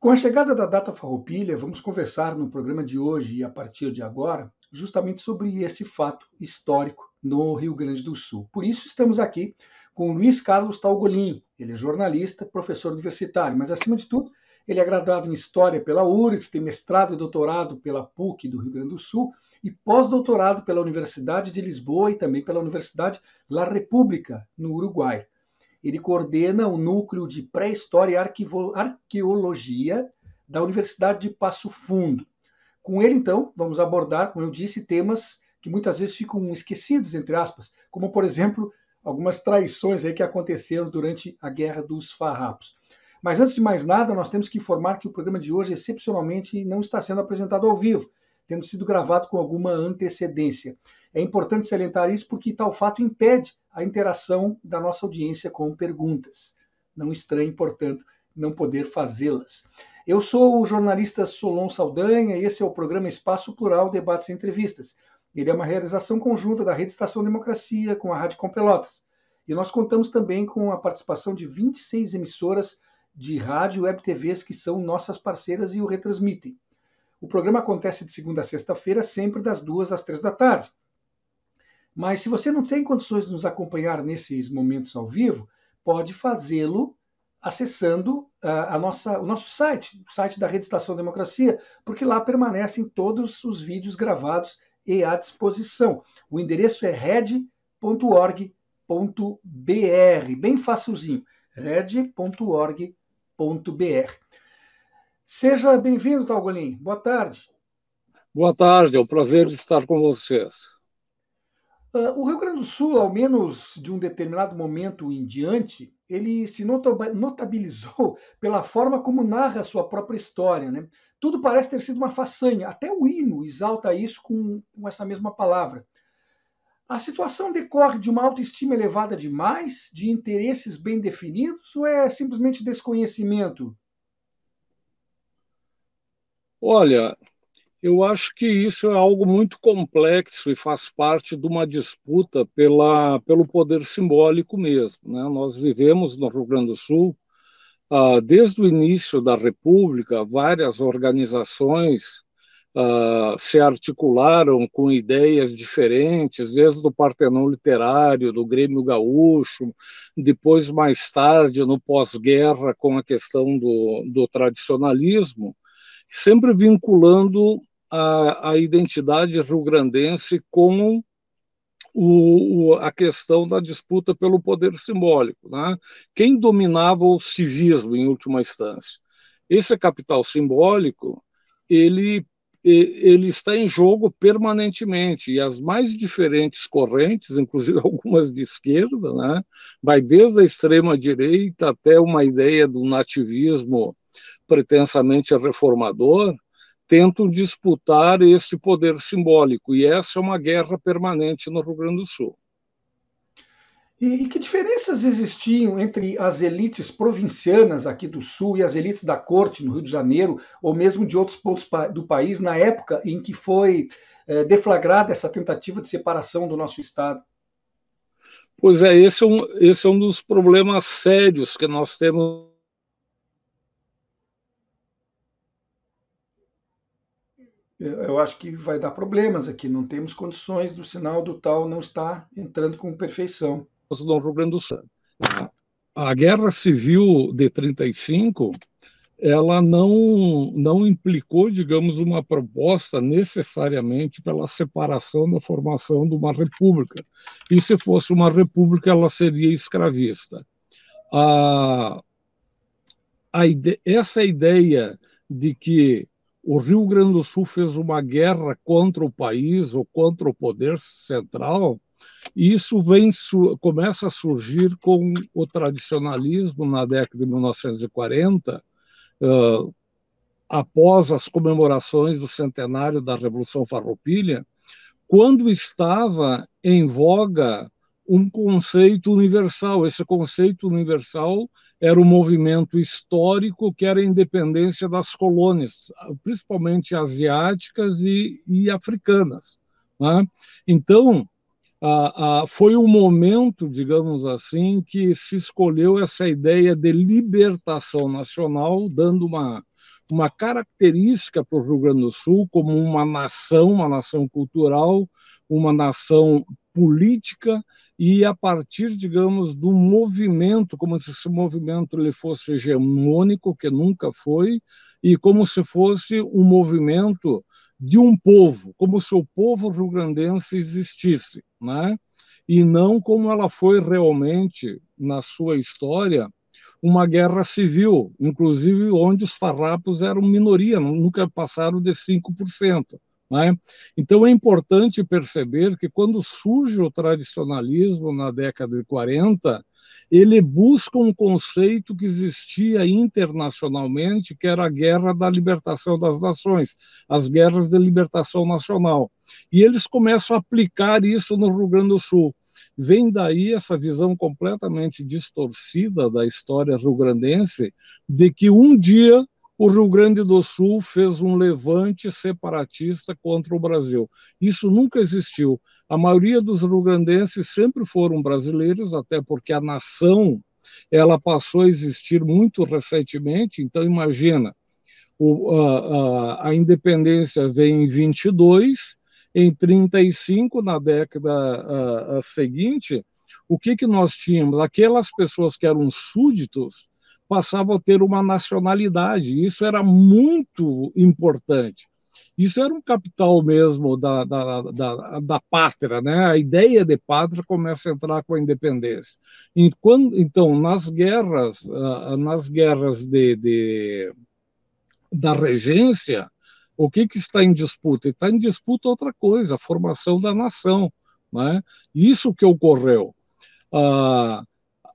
Com a chegada da data farroupilha, vamos conversar no programa de hoje e a partir de agora justamente sobre este fato histórico no Rio Grande do Sul. Por isso estamos aqui com Luiz Carlos Talgolim. Ele é jornalista, professor universitário, mas acima de tudo, ele é graduado em História pela URGS, tem mestrado e doutorado pela PUC do Rio Grande do Sul e pós-doutorado pela Universidade de Lisboa e também pela Universidade La República, no Uruguai. Ele coordena o núcleo de pré-história e arqueologia da Universidade de Passo Fundo. Com ele, então, vamos abordar, como eu disse, temas que muitas vezes ficam esquecidos, entre aspas, como, por exemplo, algumas traições aí que aconteceram durante a Guerra dos Farrapos. Mas antes de mais nada, nós temos que informar que o programa de hoje, excepcionalmente, não está sendo apresentado ao vivo, tendo sido gravado com alguma antecedência. É importante salientar isso porque tal fato impede a interação da nossa audiência com perguntas. Não estranhe, portanto, não poder fazê-las. Eu sou o jornalista Solon Saldanha e esse é o programa Espaço Plural Debates e Entrevistas. Ele é uma realização conjunta da Rede Estação Democracia com a Rádio Com Pelotas. E nós contamos também com a participação de 26 emissoras de rádio e web TVs que são nossas parceiras e o retransmitem. O programa acontece de segunda a sexta-feira, sempre das duas às três da tarde. Mas se você não tem condições de nos acompanhar nesses momentos ao vivo, pode fazê-lo acessando uh, a nossa, o nosso site, o site da Rede Estação Democracia, porque lá permanecem todos os vídeos gravados e à disposição. O endereço é red.org.br, bem facilzinho, red.org.br. Seja bem-vindo, Talgolim. Boa tarde. Boa tarde, é um prazer estar com vocês. Uh, o Rio Grande do Sul, ao menos de um determinado momento em diante, ele se notabilizou pela forma como narra a sua própria história. Né? Tudo parece ter sido uma façanha, até o hino exalta isso com, com essa mesma palavra. A situação decorre de uma autoestima elevada demais, de interesses bem definidos, ou é simplesmente desconhecimento? Olha, eu acho que isso é algo muito complexo e faz parte de uma disputa pela, pelo poder simbólico mesmo. Né? Nós vivemos no Rio Grande do Sul, ah, desde o início da República, várias organizações ah, se articularam com ideias diferentes, desde o Partenão Literário, do Grêmio Gaúcho, depois, mais tarde, no pós-guerra, com a questão do, do tradicionalismo sempre vinculando a, a identidade rio-grandense com o, a questão da disputa pelo poder simbólico. Né? Quem dominava o civismo, em última instância? Esse capital simbólico, ele, ele está em jogo permanentemente, e as mais diferentes correntes, inclusive algumas de esquerda, né? vai desde a extrema-direita até uma ideia do nativismo pretensamente reformador, tentam disputar este poder simbólico, e essa é uma guerra permanente no Rio Grande do Sul. E, e, que diferenças existiam entre as elites provincianas aqui do Sul e as elites da corte no Rio de Janeiro, ou mesmo de outros pontos do país, na época em que foi é, deflagrada essa tentativa de separação do nosso Estado? Pois é, esse é um, esse é um dos problemas sérios que nós temos eu acho que vai dar problemas aqui. Não temos condições do sinal do tal não estar entrando com perfeição. Do Rio Grande do Sul. A Guerra Civil de 35 ela não, não implicou, digamos, uma proposta necessariamente pela separação da formação de uma república. E se fosse uma república, ela seria escravista. A, a ide essa ideia de que o Rio Grande do Sul fez uma guerra contra o país ou contra o poder central, e isso vem começa a surgir com o tradicionalismo na década de 1940, uh, após as comemorações do centenário da Revolução Farroupilha, quando estava em voga um conceito universal. Esse conceito universal era o movimento histórico que era a independência das colônias, principalmente asiáticas e, e africanas. Né? Então, ah, ah, foi o momento, digamos assim, que se escolheu essa ideia de libertação nacional, dando uma, uma característica para o Rio Grande do Sul como uma nação, uma nação cultural, uma nação política e a partir, digamos, do movimento, como se esse movimento ele fosse hegemônico, que nunca foi, e como se fosse um movimento de um povo, como se o povo rio-grandense existisse, né? e não como ela foi realmente na sua história, uma guerra civil, inclusive onde os farrapos eram minoria, nunca passaram de 5%. Né? Então é importante perceber que quando surge o tradicionalismo na década de 40, ele busca um conceito que existia internacionalmente, que era a guerra da libertação das nações, as guerras de libertação nacional. E eles começam a aplicar isso no Rio Grande do Sul. Vem daí essa visão completamente distorcida da história rio-grandense de que um dia o Rio Grande do Sul fez um levante separatista contra o Brasil. Isso nunca existiu. A maioria dos rio-grandenses sempre foram brasileiros, até porque a nação ela passou a existir muito recentemente. Então, imagina, o, a, a, a independência vem em 22, em 35, na década a seguinte, o que, que nós tínhamos? Aquelas pessoas que eram súditos passavam a ter uma nacionalidade. Isso era muito importante. Isso era um capital mesmo da, da, da, da pátria, né? A ideia de pátria começa a entrar com a independência. Quando, então, nas guerras, uh, nas guerras de, de, da regência, o que, que está em disputa? Está em disputa outra coisa, a formação da nação. Né? Isso que ocorreu. Uh,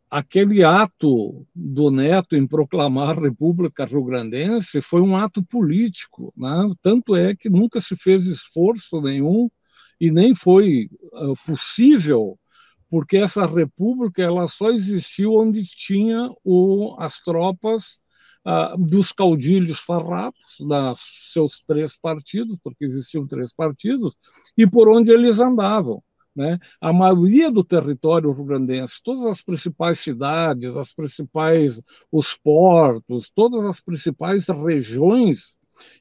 aquele ato do Neto em proclamar a República Rio-Grandense foi um ato político, né? tanto é que nunca se fez esforço nenhum e nem foi uh, possível, porque essa república ela só existiu onde tinha o, as tropas uh, dos caudilhos farrapos, dos seus três partidos, porque existiam três partidos, e por onde eles andavam. Né? A maioria do território rio-grandense, todas as principais cidades, as principais, os portos, todas as principais regiões,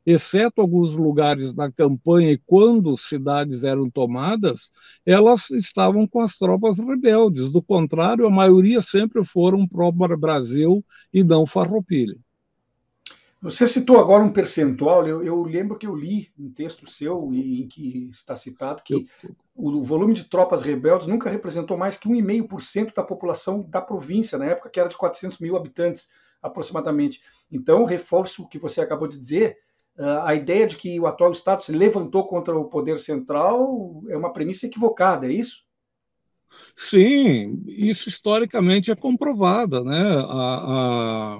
exceto alguns lugares na campanha e quando cidades eram tomadas, elas estavam com as tropas rebeldes. Do contrário, a maioria sempre foram pró-Brasil e não farroupilha. Você citou agora um percentual, eu, eu, lembro que eu li um texto seu em que está citado que o volume de tropas rebeldes nunca representou mais que 1,5% da população da província, na época que era de 400 mil habitantes aproximadamente. Então, reforço o que você acabou de dizer, ah, a ideia de que o atual Estado se levantou contra o poder central é uma premissa equivocada, é isso? Sim, isso historicamente é comprovado, né? A, a,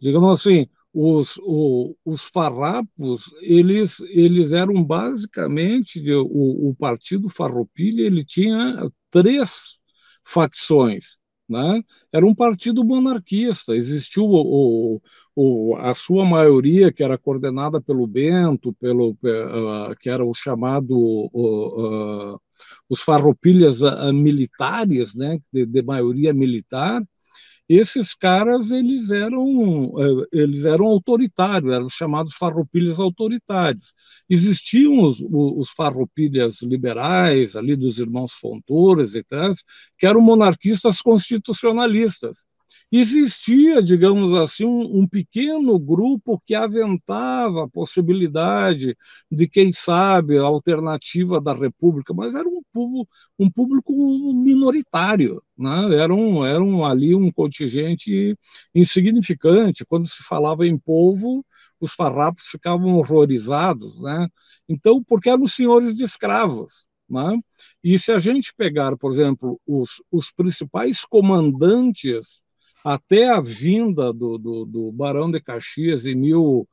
digamos assim, os, o, os farrapos, eles, eles eram basicamente, o, o partido Farroupilha, ele tinha três facções, né? Era um partido monarquista, existiu o, o, a sua maioria, que era coordenada pelo Bento, pelo, uh, que era o chamado uh, os farroupilhas uh, militares, né? de, de maioria militar, esses caras eles eram eh, eles eram autoritários, eram chamados farroupilhas autoritários. Existiam os, os farroupilhas liberais, ali dos irmãos Fontores e tal, que eram monarquistas constitucionalistas existia, digamos assim, um, um, pequeno grupo que aventava a possibilidade de, quem sabe, a alternativa da República, mas era um público, um público minoritário, né? era, um, era um, ali um contingente insignificante. Quando se falava em povo, os farrapos ficavam horrorizados. Né? Então, porque eram senhores de escravos. Né? E se a gente pegar, por exemplo, os, os principais comandantes até a vinda do, do, do Barão de Caxias em, mil,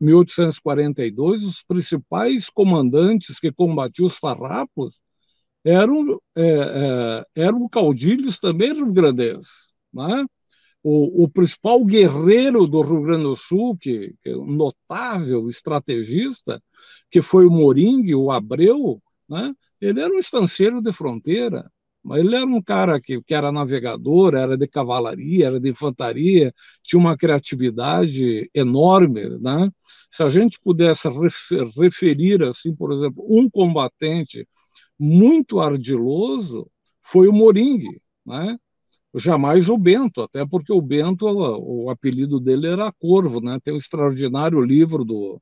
1842, os principais comandantes que combatiam os farrapos eram, é, é, eram caudilhos também rio-grandenses. Né? O, o, principal guerreiro do Rio Grande do Sul, que, que é um notável estrategista, que foi o Moringue, o Abreu, né? ele era um estanceiro de fronteira. Mas ele era um cara que, que era navegador, era de cavalaria, era de infantaria, tinha uma criatividade enorme. Né? Se a gente pudesse refer, referir, assim, por exemplo, um combatente muito ardiloso, foi o Moringue. Né? jamais o Bento, até porque o Bento, o apelido dele era Corvo, né? Tem um extraordinário livro do,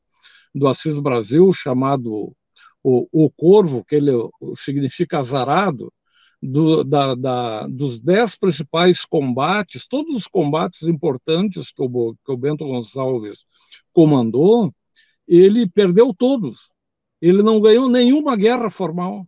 do Assis Brasil chamado O, o Corvo, que ele significa azarado, do, da, da, dos dez principais combates, todos os combates importantes que o, que o Bento Gonçalves comandou, ele perdeu todos. Ele não ganhou nenhuma guerra formal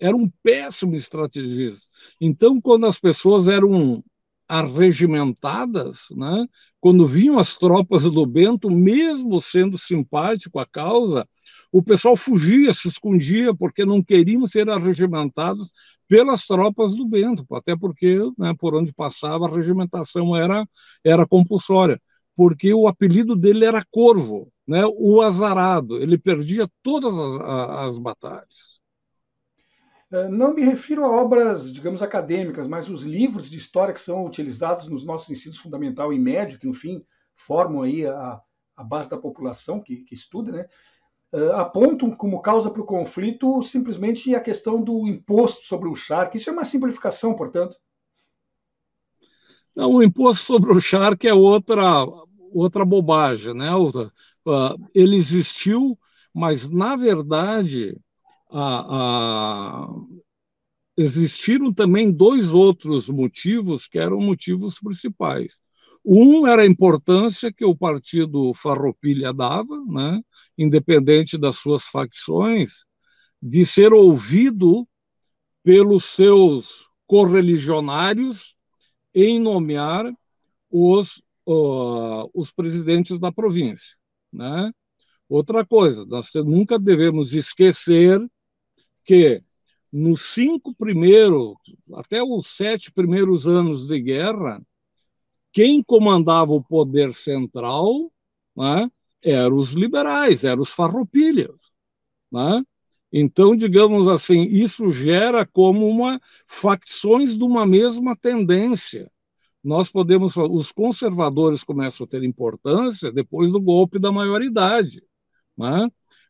era um péssimo estrategista. Então, quando as pessoas eram arregimentadas, né, quando vinham as tropas do Bento, mesmo sendo simpático à causa, o pessoal fugia, se escondia, porque não queriam ser arregimentados pelas tropas do Bento, até porque, né, por onde passava, a regimentação era, era compulsória, porque o apelido dele era Corvo, né, o azarado, ele perdia todas as, as batalhas. Eh, não me refiro a obras, digamos, acadêmicas, mas os livros de história que são utilizados nos nossos ensinos fundamental e médio, que no fim formam aí a, a base da população que, que estuda, né? Uh, apontam como causa para o conflito simplesmente a questão do imposto sobre o charque. Isso é uma simplificação, portanto. Não, o imposto sobre o charque é outra, outra bobagem, né? Uh, ele existiu, mas na verdade a, a, existiram também dois outros motivos que eram motivos principais. Um era a importância que o partido Farroupilha dava, né, independente das suas facções, de ser ouvido pelos seus correligionários em nomear os, uh, os presidentes da província. Né? Outra coisa, nós nunca devemos esquecer que nos cinco primeiros, até os sete primeiros anos de guerra, quem comandava o poder central né, eram os liberais, eram os farroupilhas. Né? Então, digamos assim, isso gera como uma facções de uma mesma tendência. Nós podemos, os conservadores começam a ter importância depois do golpe da maioridade, né?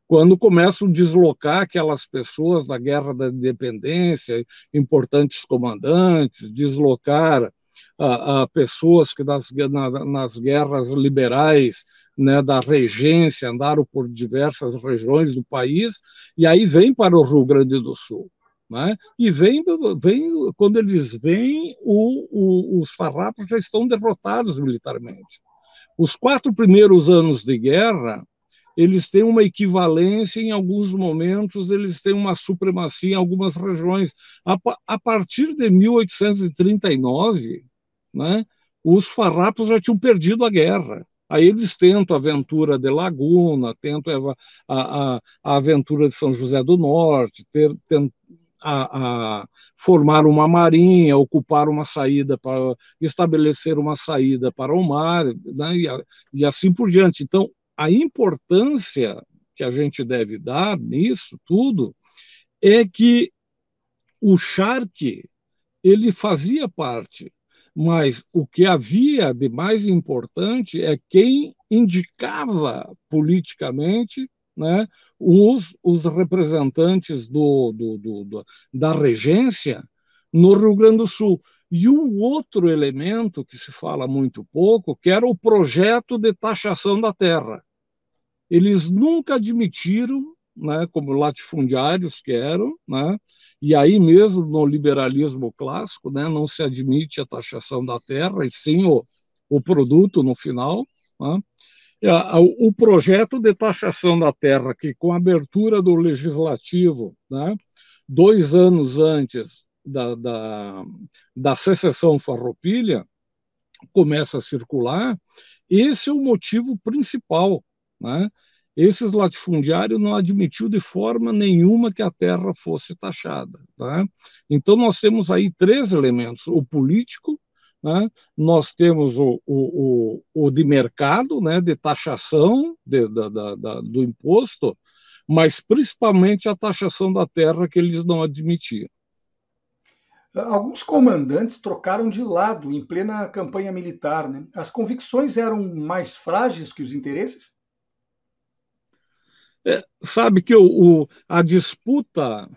Quando começam a deslocar aquelas pessoas da Guerra da Independência, importantes comandantes, deslocar a, a pessoas que nas, na, nas guerras liberais né, da regência andaram por diversas regiões do país, e aí vem para o Rio Grande do Sul. Né? E vem, vem, quando eles vêm, o, o, os farrapos já estão derrotados militarmente. Os quatro primeiros anos de guerra, eles têm uma equivalência em alguns momentos, eles têm uma supremacia em algumas regiões. A, a partir de 1839, né, os farrapos já tinham perdido a guerra. Aí eles tentam a aventura de Laguna, tentam a, a, a aventura de São José do Norte, ter, tem, a, a, formar uma marinha, ocupar uma saída para estabelecer uma saída para o mar, né, e, e, assim por diante. Então, a importância que a gente deve dar nisso tudo é que o Shark ele fazia parte, mas o que havia de mais importante é quem indicava politicamente né, os, os representantes do, do, do, do, da regência no Rio Grande do Sul. E um outro elemento que se fala muito pouco, que era o projeto de taxação da terra eles nunca admitiram, né, como latifundiários que eram, né, e aí mesmo no liberalismo clássico, né, não se admite a taxação da terra, e sim o, o produto no final. Né, o projeto de taxação da terra, que com a abertura do legislativo, né, dois anos antes da, da, da secessão farroupilha, começa a circular, esse é o motivo principal né, esses latifundiários não admitiu de forma nenhuma que a terra fosse taxada. Né? Então, nós temos aí três elementos: o político, né? nós temos o, o, o, o, de mercado, né? de taxação de, da, da, da, do imposto, mas principalmente a taxação da terra que eles não admitiam. Alguns comandantes trocaram de lado em plena campanha militar. Né? As convicções eram mais frágeis que os interesses? É, sabe que o, o, a disputa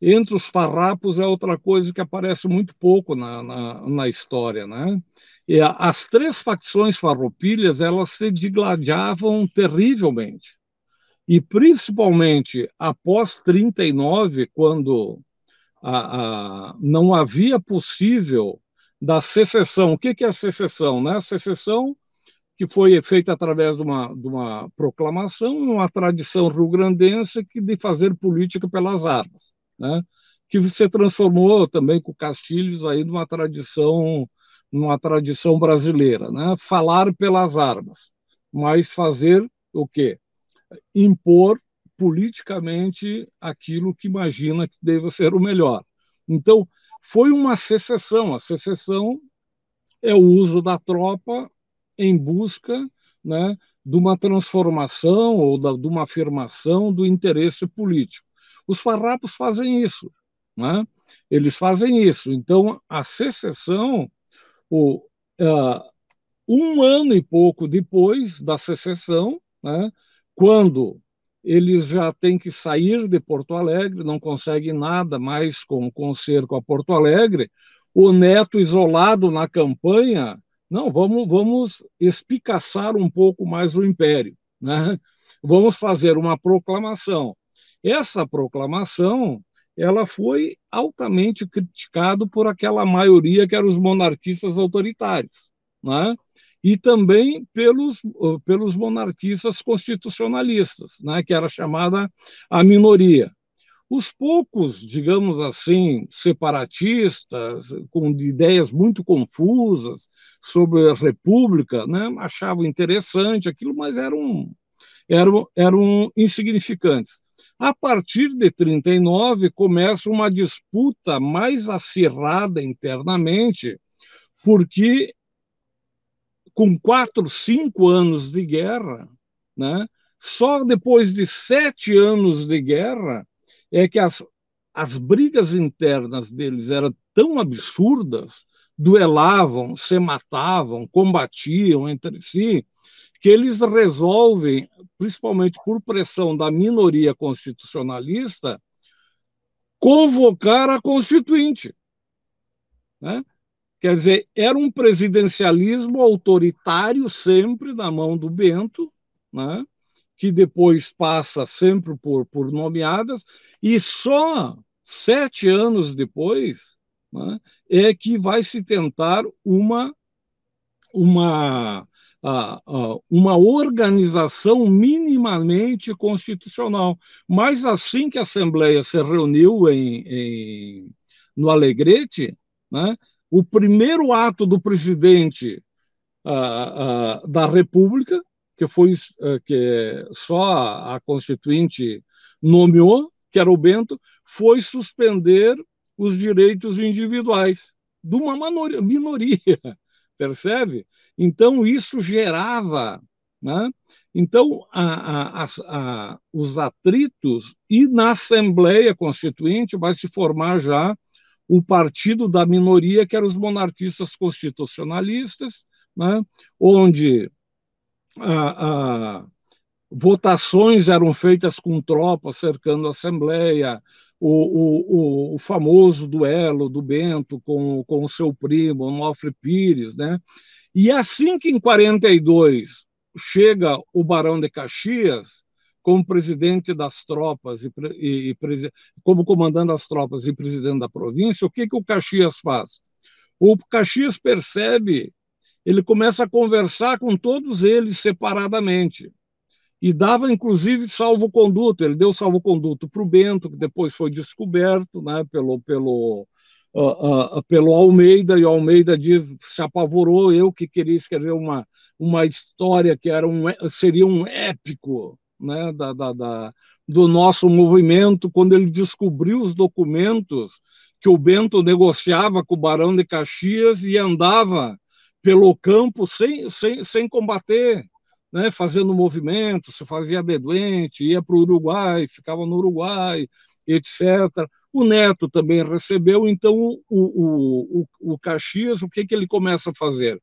entre os farrapos é outra coisa que aparece muito pouco na, na, na história, né? E a, as três facções farroupilhas, elas se digladiavam terrivelmente. E principalmente após 39, quando a, a, não havia possível da secessão. O que, que é a secessão? Né? A secessão que foi feita através de uma, de uma proclamação, uma tradição rio-grandense que de fazer política pelas armas, né? que se transformou também com Castilhos aí numa tradição numa tradição brasileira, né? falar pelas armas, mas fazer o quê? Impor politicamente aquilo que imagina que deva ser o melhor. Então, foi uma secessão. A secessão é o uso da tropa em busca né, de uma transformação ou da, de uma afirmação do interesse político. Os farrapos fazem isso, né? eles fazem isso. Então, a secessão, o, uh, um ano e pouco depois da secessão, né, quando eles já têm que sair de Porto Alegre, não conseguem nada mais com, o cerco a Porto Alegre, o Neto isolado na campanha não, vamos, vamos espicaçar um pouco mais o império. Né? Vamos fazer uma proclamação. Essa proclamação ela foi altamente criticada por aquela maioria que eram os monarquistas autoritários, né? e também pelos, pelos monarquistas constitucionalistas, né? que era chamada a minoria. Os poucos, digamos assim, separatistas, com ideias muito confusas sobre a República, né, achavam interessante aquilo, mas eram, eram, eram insignificantes. A partir de 39 começa uma disputa mais acirrada internamente, porque com quatro, cinco anos de guerra, né, só depois de sete anos de guerra é que as, as brigas internas deles eram tão absurdas, duelavam, se matavam, combatiam entre si, que eles resolvem, principalmente por pressão da minoria constitucionalista, convocar a Constituinte. Né? Quer dizer, era um presidencialismo autoritário sempre na mão do Bento, né? que depois passa sempre por, por nomeadas, e só sete anos depois né, é que vai se tentar uma, uma, uma organização minimamente constitucional. Mas assim que a Assembleia se reuniu em, em no Alegrete, né, o primeiro ato do presidente da República que foi eh, que só a Constituinte nomeou, que era o Bento, foi suspender os direitos individuais de uma minoria, percebe? Então, isso gerava. Né? Então, a, a, a, os atritos, e na Assembleia Constituinte vai se formar já o partido da minoria, que eram os monarquistas constitucionalistas, né? onde votações eram feitas com tropas cercando a Assembleia, o, o, o, famoso duelo do Bento com, com o seu primo, Onofre Pires, né? E assim que em 42 chega o Barão de Caxias como presidente das tropas e, e, e como comandante das tropas e presidente da província, o que, que o Caxias faz? O Caxias percebe ele começa a conversar com todos eles separadamente. E dava, inclusive, salvo-conduto. Ele deu salvo-conduto para o Bento, que depois foi descoberto né, pelo, pelo, uh, uh, pelo Almeida, e o Almeida diz, se apavorou, eu que queria escrever uma, uma história que era um, seria um épico né, da, da, da, do nosso movimento, quando ele descobriu os documentos que o Bento negociava com o Barão de Caxias e andava pelo campo sem, sem, sem combater, né, fazendo movimento, se fazia de doente, ia para o Uruguai, ficava no Uruguai, etc. O Neto também recebeu, então o, o, o, o Caxias, o que, que ele começa a fazer?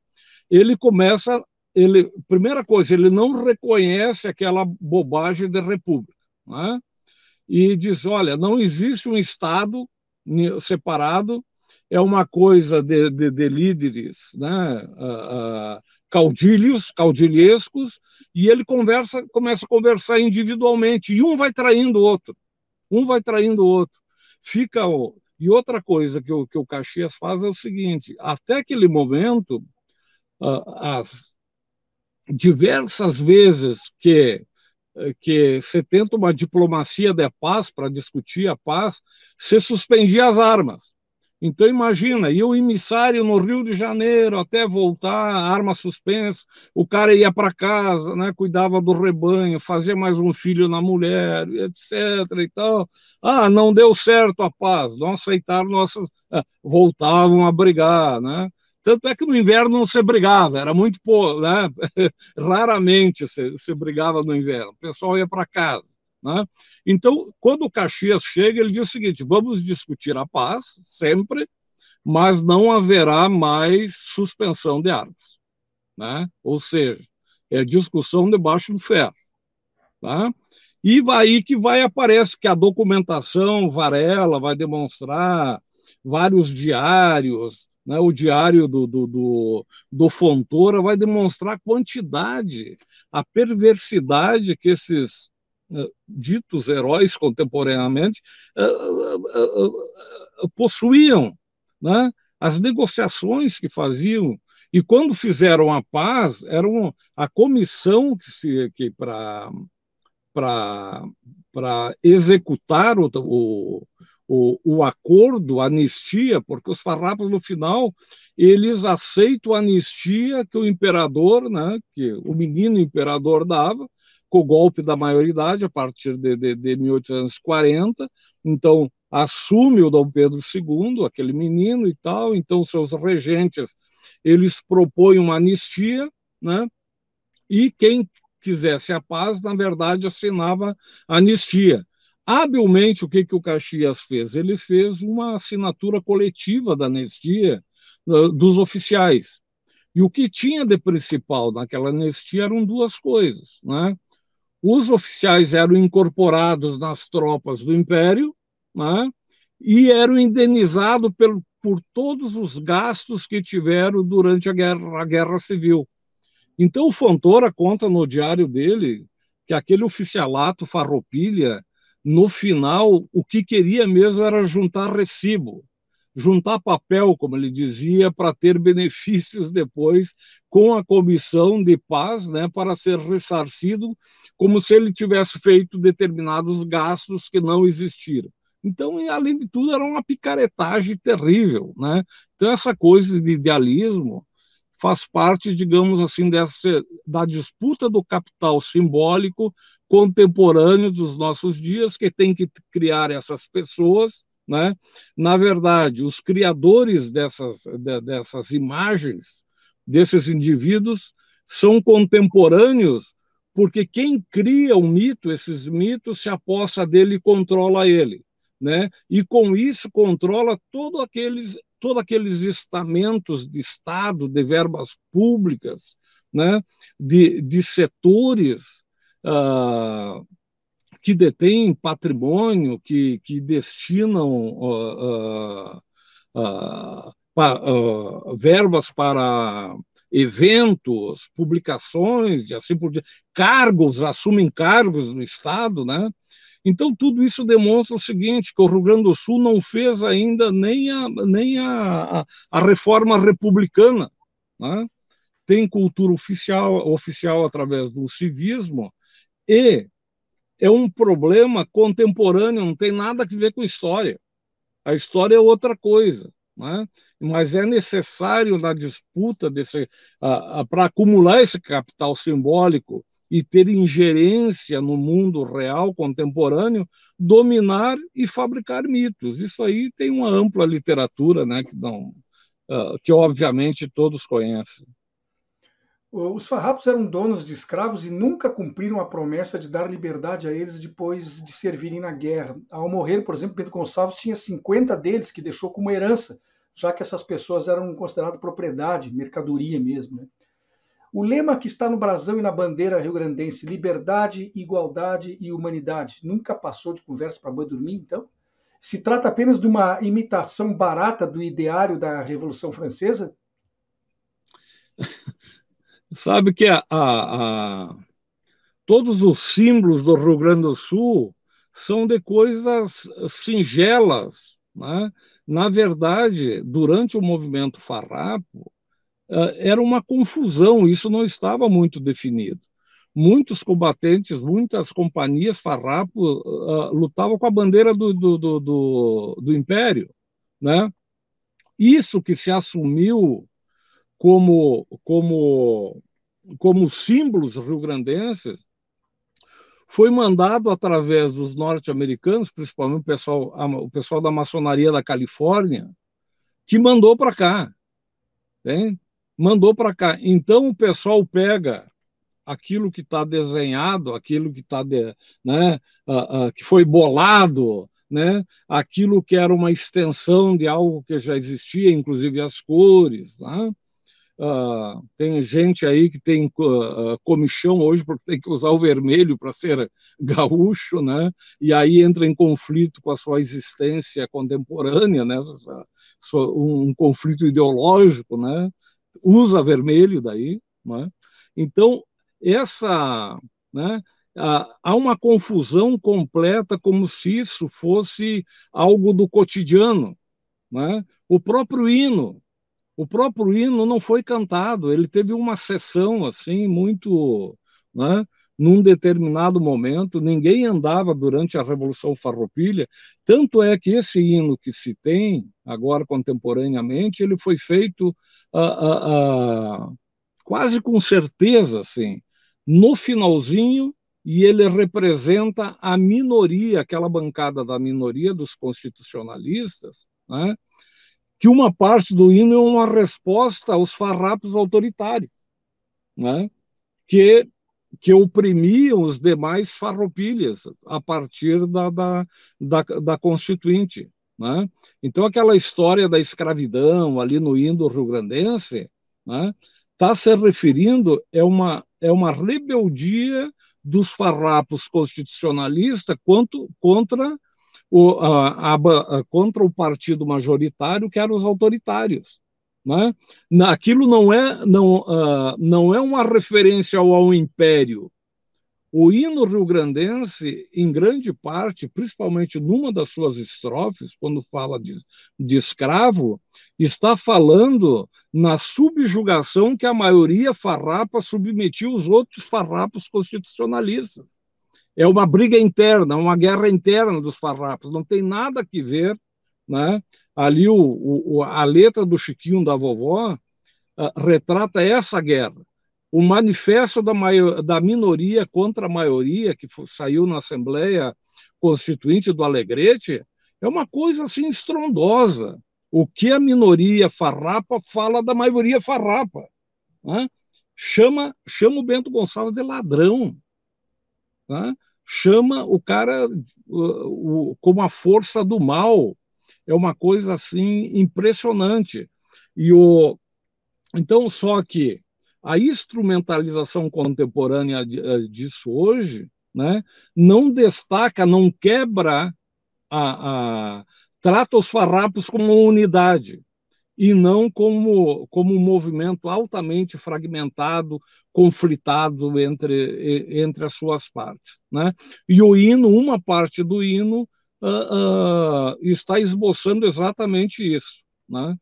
Ele começa, ele, primeira coisa, ele não reconhece aquela bobagem de república, né? e diz, olha, não existe um Estado separado, é uma coisa de, de, de líderes, né? Uh, uh, caudilhos, caudilhescos, e ele conversa, começa a conversar individualmente, e um vai traindo o outro, um vai traindo o outro. Fica. E outra coisa que o, que o Caxias faz é o seguinte: até aquele momento, as diversas vezes que que se tenta uma diplomacia de paz para discutir a paz, se suspendia as armas. Então, imagina, e o emissário no Rio de Janeiro até voltar, arma suspensa, o cara ia para casa, né, cuidava do rebanho, fazia mais um filho na mulher, etc. E tal. Ah, não deu certo a paz, não aceitaram nossas. Ah, voltavam a brigar, né? Tanto é que no inverno não se brigava, era muito pouco, né? raramente se, se brigava no inverno, o pessoal ia para casa. Né? Então, quando o Caxias chega, ele diz o seguinte: vamos discutir a paz, sempre, mas não haverá mais suspensão de armas. Né? Ou seja, é discussão debaixo do ferro. Tá? E aí que vai aparece que a documentação Varela vai demonstrar vários diários, né, o diário do, do, do, do, Fontoura vai demonstrar a quantidade, a perversidade que esses ditos heróis contemporaneamente uh, uh, possuíam, né? as negociações que faziam. E quando fizeram a paz, era a comissão que, se, que para executar o, o o, o acordo, a anistia, porque os farrapos, no final, eles aceitam a anistia que o imperador, né, que o menino imperador dava, com o golpe da maioridade, a partir de, de, de 1840. Então, assume o Dom Pedro II, aquele menino e tal, então seus regentes, eles propõem uma anistia, né, e quem quisesse a paz, na verdade, assinava a anistia. Habilmente, o que, que o Caxias fez? Ele fez uma assinatura coletiva da anistia dos oficiais. E o que tinha de principal naquela anistia eram duas coisas. Né? Os oficiais eram incorporados nas tropas do Império né? e eram indenizados por, por todos os gastos que tiveram durante a guerra, a guerra civil. Então, o Fontoura conta no diário dele que aquele oficialato farroupilha no final, o que queria mesmo era juntar recibo, juntar papel, como ele dizia, para ter benefícios depois com a comissão de paz, né, para ser ressarcido, como se ele tivesse feito determinados gastos que não existiram. Então, além de tudo, era uma picaretagem terrível, né? Então, essa coisa de idealismo faz parte, digamos assim, dessa, da disputa do capital simbólico contemporâneo dos nossos dias, que tem que criar essas pessoas. Né? Na verdade, os criadores dessas, de, dessas imagens, desses indivíduos, são contemporâneos, porque quem cria o mito, esses mitos, se aposta dele e controla ele. Né? E com isso controla todo aqueles todos aqueles estamentos de Estado, de verbas públicas, né, de, de setores uh, que detêm patrimônio, que, que destinam uh, uh, pa, verbas para eventos, publicações e assim por diante, cargos, assumem cargos no Estado, né? Então, tudo isso demonstra o seguinte, que o Rio Grande do Sul não fez ainda nem a, nem a, a, a reforma republicana. Né? Tem cultura oficial, oficial através do civismo, e é um problema contemporâneo, não tem nada a ver com história. A história é outra coisa. né? mas é necessário na disputa desse, para acumular esse capital simbólico e ter ingerência no mundo real contemporâneo, dominar e fabricar mitos. Isso aí tem uma ampla literatura, né, que não, uh, que obviamente todos conhecem. Os farrapos eram donos de escravos e nunca cumpriram a promessa de dar liberdade a eles depois de servirem na guerra. Ao morrer, por exemplo, Pedro Gonçalves tinha 50 deles que deixou como herança, já que essas pessoas eram consideradas propriedade, mercadoria mesmo. Né? O lema que está no brasão e na bandeira rio-grandense, liberdade, igualdade e humanidade, nunca passou de conversa para boi dormir, então? Se trata apenas de uma imitação barata do ideário da Revolução Francesa? Sabe que a, a, a, todos os símbolos do Rio Grande do Sul são de coisas singelas. Né? Na verdade, durante o movimento farrapo, eh, era uma confusão, isso não estava muito definido. Muitos combatentes, muitas companhias farrapo uh, lutavam com a bandeira do, do, do, do, do Império. Né? Isso que se assumiu como, como, como símbolos rio-grandenses, foi mandado através dos norte-americanos, principalmente o pessoal, o pessoal da maçonaria da Califórnia, que mandou para cá. Tem? Mandou para cá. Então o pessoal pega aquilo que está desenhado, aquilo que está, né, uh, uh, que foi bolado, né, aquilo que era uma extensão de algo que já existia, inclusive as cores, né? Uh, tem gente aí que tem uh, comichão hoje porque tem que usar o vermelho para ser gaúcho, né? E aí entra em conflito com a sua existência contemporânea, né? Um conflito ideológico, né? Usa vermelho daí, né? Então essa, né? há uma confusão completa como se isso fosse algo do cotidiano, né? O próprio hino o próprio hino não foi cantado, ele teve uma sessão assim muito, né, num determinado momento, ninguém andava durante a Revolução Farroupilha, tanto é que esse hino que se tem agora contemporaneamente, ele foi feito quase com certeza, assim, no finalzinho e ele representa a minoria, aquela bancada da minoria dos constitucionalistas, né, que uma parte do hino é uma resposta aos farrapos autoritários, né? que, que oprimiam os demais farroupilhas a partir da, da, da, da Constituinte. Né? Então, aquela história da escravidão ali no hino rio-grandense está né? Tá se referindo é uma, é uma rebeldia dos farrapos constitucionalistas quanto, contra o, a, a, contra o partido majoritário, que eram os autoritários. Né? Aquilo não é, não, uh, não é uma referência ao, ao império. O hino rio-grandense, em grande parte, principalmente numa das suas estrofes, quando fala de, de escravo, está falando na subjugação que a maioria farrapa submetia os outros farrapos constitucionalistas é uma briga interna, uma guerra interna dos farrapos, não tem nada que ver. Né? Ali o, o a letra do Chiquinho da vovó uh, retrata essa guerra. O manifesto da, maior, da minoria contra a maioria, que foi, saiu na Assembleia Constituinte do Alegrete, é uma coisa assim estrondosa. O que a minoria farrapa fala da maioria farrapa. Né? Chama, chama o Bento Gonçalves de ladrão tá? chama o cara uh, como a força do mal. É uma coisa assim impressionante. E o então só que a instrumentalização contemporânea uh, disso hoje, né, não destaca, não quebra a, a trata os farrapos como uma unidade e não como, como um movimento altamente fragmentado, conflitado entre, entre as suas partes. Né? E o hino, uma parte do hino, uh, uh, está esboçando exatamente isso. Né?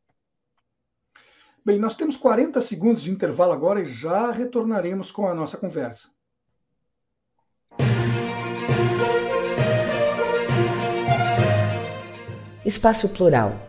Bem, nós temos 40 segundos de intervalo agora e já retornaremos com a nossa conversa. Espaço Plural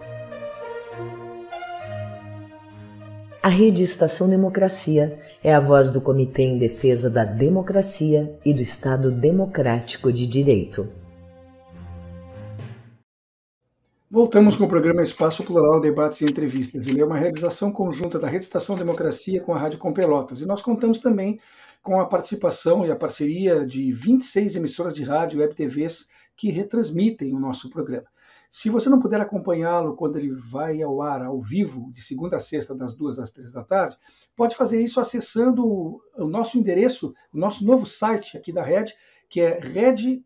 A Rede Estação Democracia é a voz do Comitê em Defesa da Democracia e do Estado Democrático de Direito. Voltamos com o programa Espaço Plural, Debates e Entrevistas. Ele é uma realização conjunta da Rede Estação Democracia com a Rádio Com Pelotas. E nós contamos também com a participação e a parceria de 26 emissoras de rádio e web TVs que retransmitem o nosso programa. Se você não puder acompanhá-lo quando ele vai ao ar ao vivo, de segunda a sexta, das duas às três da tarde, pode fazer isso acessando o nosso endereço, o nosso novo site aqui da Red, que é red.org.br.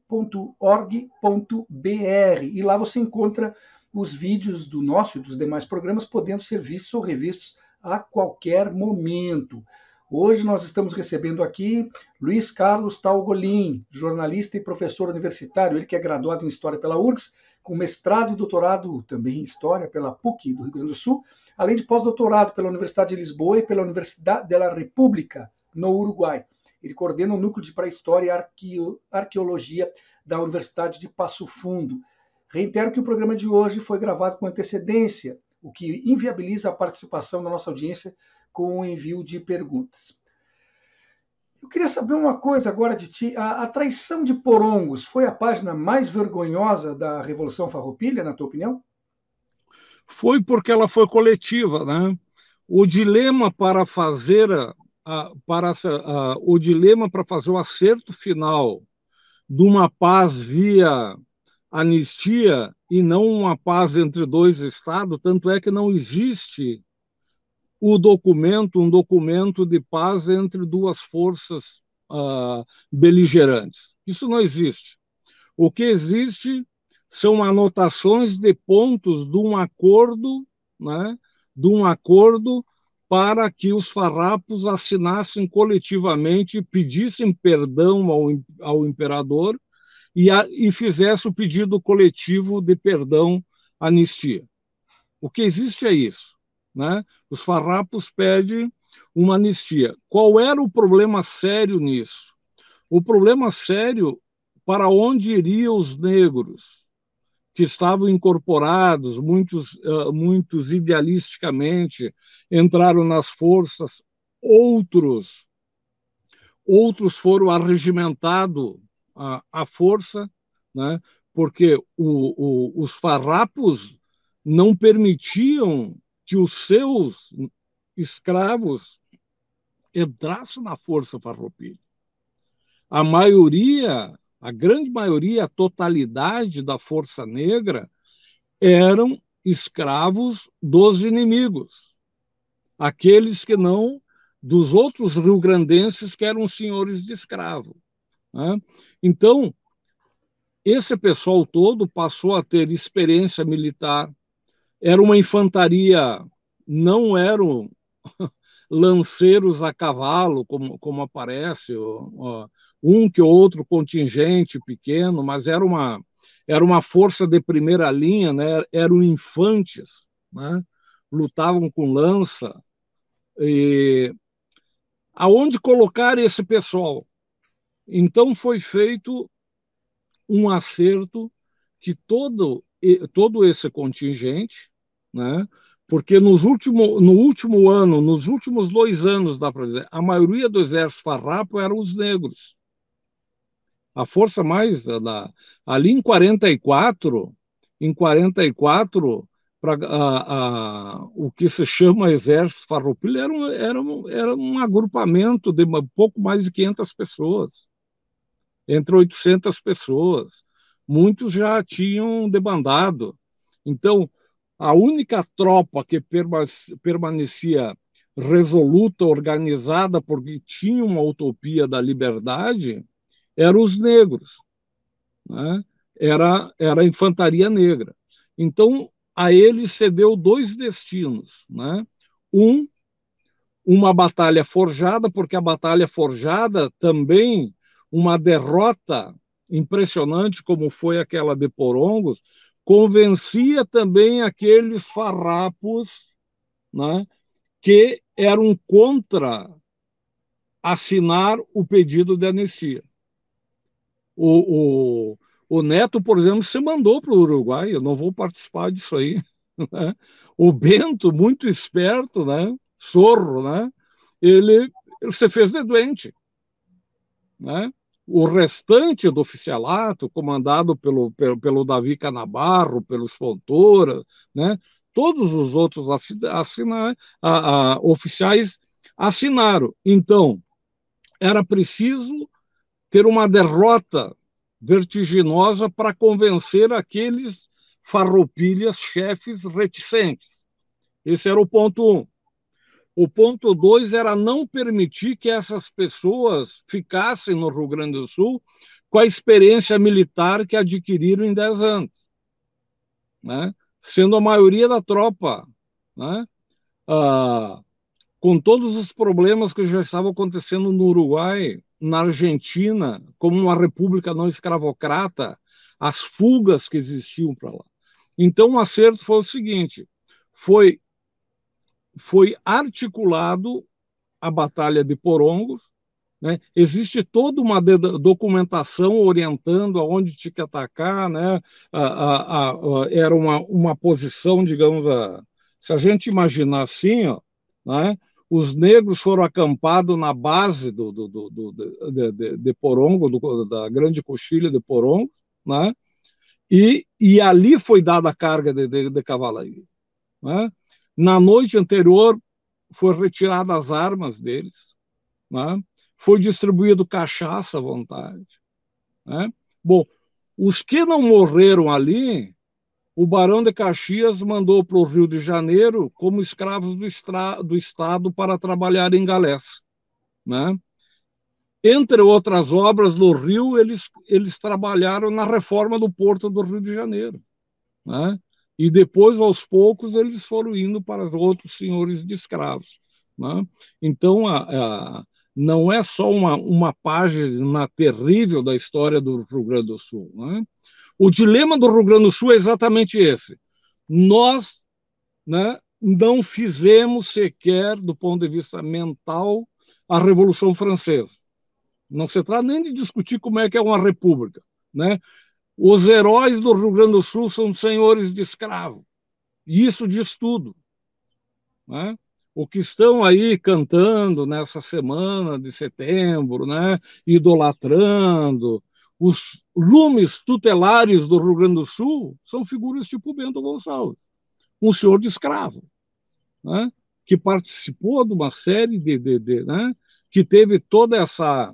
E lá você encontra os vídeos do nosso e dos demais programas, podendo ser vistos ou revistos a qualquer momento. Hoje nós estamos recebendo aqui Luiz Carlos Talgolin, jornalista e professor universitário, ele que é graduado em História pela URGS, com mestrado e doutorado também em História pela PUC do Rio Grande do Sul, além de pós-doutorado pela Universidade de Lisboa e pela Universidade da República, no Uruguai. Ele coordena o Núcleo de Pré-História e Arqueologia da Universidade de Passo Fundo. Reitero que o programa de hoje foi gravado com antecedência, o que inviabiliza a participação da nossa audiência com o envio de perguntas. Eu queria saber uma coisa agora de ti. A, a, traição de Porongos foi a página mais vergonhosa da Revolução Farroupilha, na tua opinião? Foi porque ela foi coletiva, né? O dilema para fazer a, para a, o dilema para fazer o acerto final de uma paz via anistia e não uma paz entre dois estados, tanto é que não existe o documento, um documento de paz entre duas forças uh, beligerantes. Isso não existe. O que existe são anotações de pontos de um acordo, né, de um acordo para que os farrapos assinassem coletivamente, pedissem perdão ao, ao imperador e, a, e fizesse o pedido coletivo de perdão, anistia. O que existe é isso. Né? Os farrapos pedem uma anistia. Qual era o problema sério nisso? O problema sério para onde iriam os negros que estavam incorporados, muitos, uh, muitos idealisticamente entraram nas forças, outros outros foram arregimentados à, à força, né? porque o, o, os farrapos não permitiam que os seus escravos entrassem na força farroupilha. A maioria, a grande maioria, a totalidade da força negra eram escravos dos inimigos, aqueles que não dos outros rio-grandenses que eram senhores de escravo. Né? Então, esse pessoal todo passou a ter experiência militar, era uma infantaria, não eram lanceiros a cavalo, como, como aparece, ó, um que outro contingente pequeno, mas era uma, era uma força de primeira linha, né? eram infantes, né? lutavam com lança. E aonde colocar esse pessoal? Então foi feito um acerto que todo, todo esse contingente né? porque nos último, no último ano, nos últimos dois anos, dá para dizer, a maioria do exército farrapo eram os negros. A força mais da, ali em 44, em 44, pra, o que se chama exército farroupilha era era, era um agrupamento de pouco mais de 500 pessoas, entre 800 pessoas. Muitos já tinham debandado. Então, a única tropa que permanecia resoluta, organizada, porque tinha uma utopia da liberdade, eram os negros. Né? Era, era a infantaria negra. Então, a ele cedeu dois destinos. Né? Um, uma batalha forjada, porque a batalha forjada também, uma derrota impressionante, como foi aquela de Porongos, convencia também aqueles farrapos né, que eram contra assinar o pedido de anistia. O, o, o Neto, por exemplo, se mandou para o Uruguai, eu não vou participar disso aí. Né? O Bento, muito esperto, né? sorro, né? ele, ele se fez de doente. Né? O restante do oficialato, comandado pelo, pelo, pelo Davi Canabarro, pelos Fontoura, né? todos os outros assina, a, a, oficiais assinaram. Então, era preciso ter uma derrota vertiginosa para convencer aqueles farroupilhas chefes reticentes. Esse era o ponto um. O ponto dois era não permitir que essas pessoas ficassem no Rio Grande do Sul com a experiência militar que adquiriram em dez anos, né? sendo a maioria da tropa, né? ah, com todos os problemas que já estavam acontecendo no Uruguai, na Argentina, como uma república não escravocrata, as fugas que existiam para lá. Então, o acerto foi o seguinte: foi, foi articulado a Batalha de Porongos, né? existe toda uma documentação orientando aonde tinha que atacar, né? a, a, a, era uma, uma posição, digamos, se a gente imaginar assim, ó, né? os negros foram acampados na base do, do, do, do de, de, de, Porongo, do, da grande coxilha de Porongo, né? e, e ali foi dada a carga de, de, de cavalaria. Né? Na noite anterior, foi retirada as armas deles, né? foi distribuído cachaça à vontade. Né? Bom, os que não morreram ali o Barão de Caxias mandou para o Rio de Janeiro como escravos do, do Estado para trabalhar em galés. Né? Entre outras obras no Rio, eles, eles trabalharam na reforma do Porto do Rio de Janeiro. Né? E depois, aos poucos, eles foram indo para os outros senhores de escravos. Né? Então, a, a, não é só uma, uma página terrível da história do Rio Grande do Sul. Né? O dilema do Rio Grande do Sul é exatamente esse. Nós né, não fizemos sequer, do ponto de vista mental, a Revolução Francesa. Não se trata nem de discutir como é que é uma república. Né? Os heróis do Rio Grande do Sul são senhores de escravo. Isso diz tudo. Né? O que estão aí cantando nessa semana de setembro, né? idolatrando, os lumes tutelares do Rio Grande do Sul são figuras tipo Bento Gonçalves, um senhor de escravo, né? que participou de uma série de, de, de né? que teve toda essa,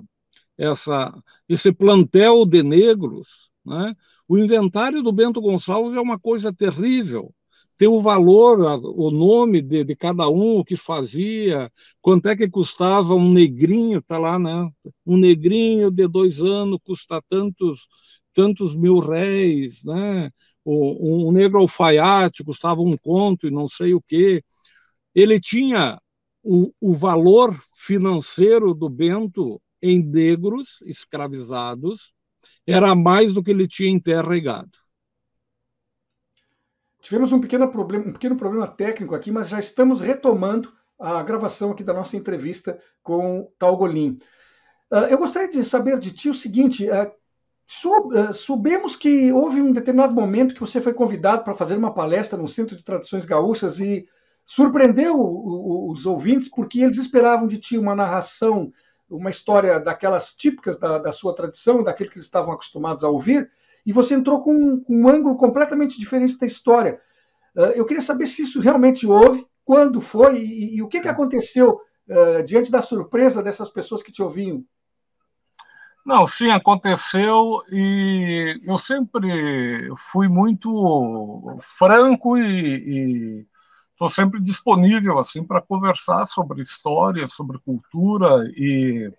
essa esse plantel de negros, né? O inventário do Bento Gonçalves é uma coisa terrível tem o valor, o nome de, de, cada um, o que fazia, quanto é que custava um negrinho, tá lá, né? Um negrinho de dois anos custa tantos, tantos mil réis, né? O, um negro alfaiate custava um conto e não sei o quê. Ele tinha o, o valor financeiro do Bento em negros escravizados era mais do que ele tinha em terra e gado. Tivemos um pequeno problema, um pequeno problema técnico aqui, mas já estamos retomando a gravação aqui da nossa entrevista com Talgolin. Uh, eu gostaria de saber de ti o seguinte: uh, uh, soubemos que houve um determinado momento que você foi convidado para fazer uma palestra no Centro de Tradições Gaúchas e surpreendeu o, o, os ouvintes porque eles esperavam de ti uma narração, uma história daquelas típicas da, da sua tradição, daquilo que eles estavam acostumados a ouvir e você entrou com, com um ângulo completamente diferente da história. Uh, eu queria saber se isso realmente houve, quando foi e, e o que, que aconteceu uh, diante da surpresa dessas pessoas que te ouviam. Não, sim, aconteceu e eu sempre fui muito franco e estou sempre disponível assim para conversar sobre história, sobre cultura e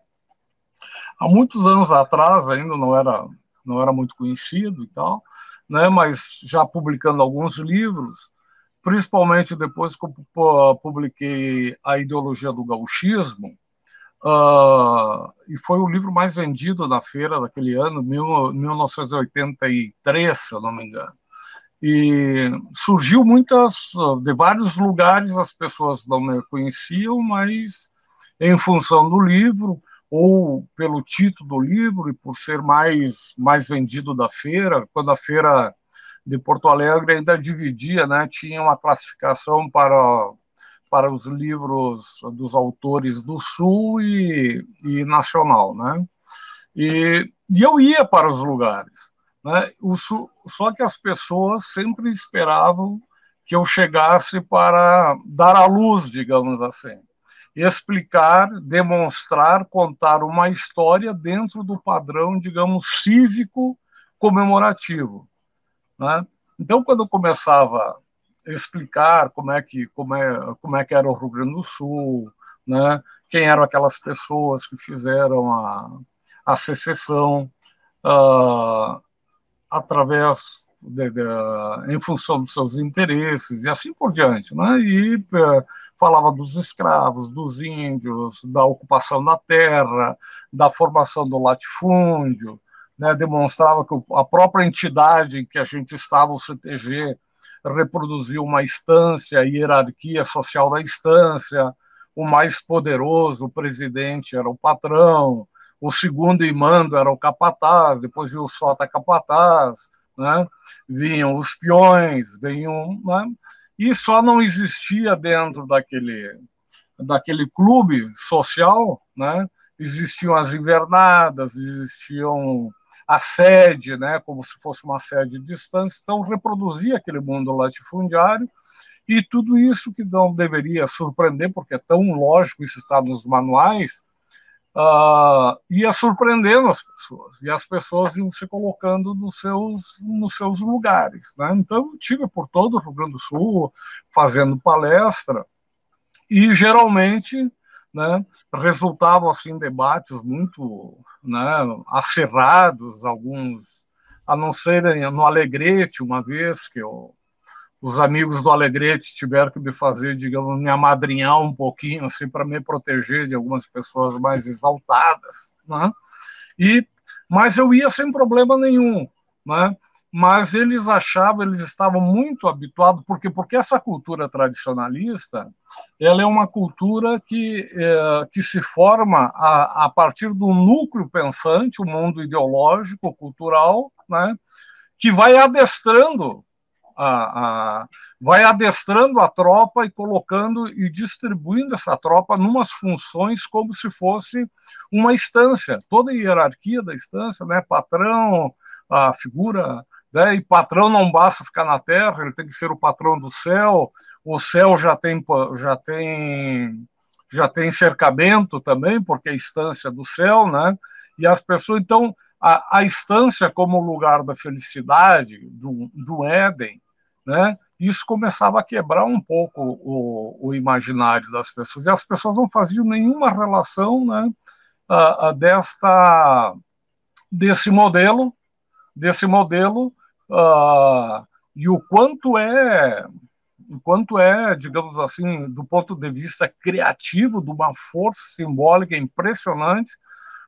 há muitos anos atrás ainda não era não era muito conhecido e tal, né, mas já publicando alguns livros, principalmente depois que eu publiquei A Ideologia do Gauchismo, uh, e foi o livro mais vendido na feira daquele ano, 1983, se eu não me engano. E surgiu muitas, de vários lugares, as pessoas não me conheciam, mas em função do livro, ou pelo título do livro e por ser mais, mais vendido da feira, quando a feira de Porto Alegre ainda dividia, né, tinha uma classificação para, para os livros dos autores do Sul e, e nacional, né? E, e eu ia para os lugares, né? O, só que as pessoas sempre esperavam que eu chegasse para dar a luz, digamos assim, explicar, demonstrar, contar uma história dentro do padrão, digamos, cívico comemorativo. Né? Então, quando eu começava a explicar como é que, como é, como é que era o Rio Grande do Sul, né? quem eram aquelas pessoas que fizeram a, a secessão uh, através de, de, em função dos seus interesses e assim por diante, né? E uh, falava dos escravos, dos índios, da ocupação da terra, da formação do latifúndio, né, demonstrava que a própria entidade em que a gente estava, o CTG, reproduzia uma instância, a hierarquia social da instância, o mais poderoso, o presidente, era o patrão, o segundo em mando era o capataz, depois vinha o sota capataz, né? vinham os peões, vinham, né? e só não existia dentro daquele, daquele clube social, né? existiam as invernadas, existiam a sede, né, como se fosse uma sede distante, então reproduzia aquele mundo latifundiário e tudo isso que não deveria surpreender, porque é tão lógico, isso está nos manuais, uh, ia surpreendendo as pessoas, e as pessoas iam se colocando nos seus, nos seus lugares. Né? Então, eu estive por todo o Rio Grande do Sul fazendo palestra, e geralmente né, resultavam assim debates muito né, acerrados, alguns a não serem no Alegrete uma vez que eu, os amigos do Alegrete tiveram que me fazer, digamos, me amadrinhar um pouquinho assim para me proteger de algumas pessoas mais exaltadas, né? E mas eu ia sem problema nenhum, né? mas eles achavam, eles estavam muito habituados, porque porque essa cultura tradicionalista, ela é uma cultura que, é, que se forma a, a partir do núcleo pensante, o mundo ideológico, cultural, né, que vai adestrando a, a, vai adestrando a tropa e colocando e distribuindo essa tropa numas funções como se fosse uma instância, toda a hierarquia da instância, né, patrão, a figura né? E patrão não basta ficar na terra, ele tem que ser o patrão do céu. O céu já tem já tem já tem cercamento também, porque é a instância do céu, né? E as pessoas então a, a instância como lugar da felicidade, do, do Éden, né? Isso começava a quebrar um pouco o, o imaginário das pessoas. E as pessoas não faziam nenhuma relação, né? A, a desta desse modelo, desse modelo uh, e o quanto é quanto é, digamos assim, do ponto de vista criativo, de uma força simbólica impressionante,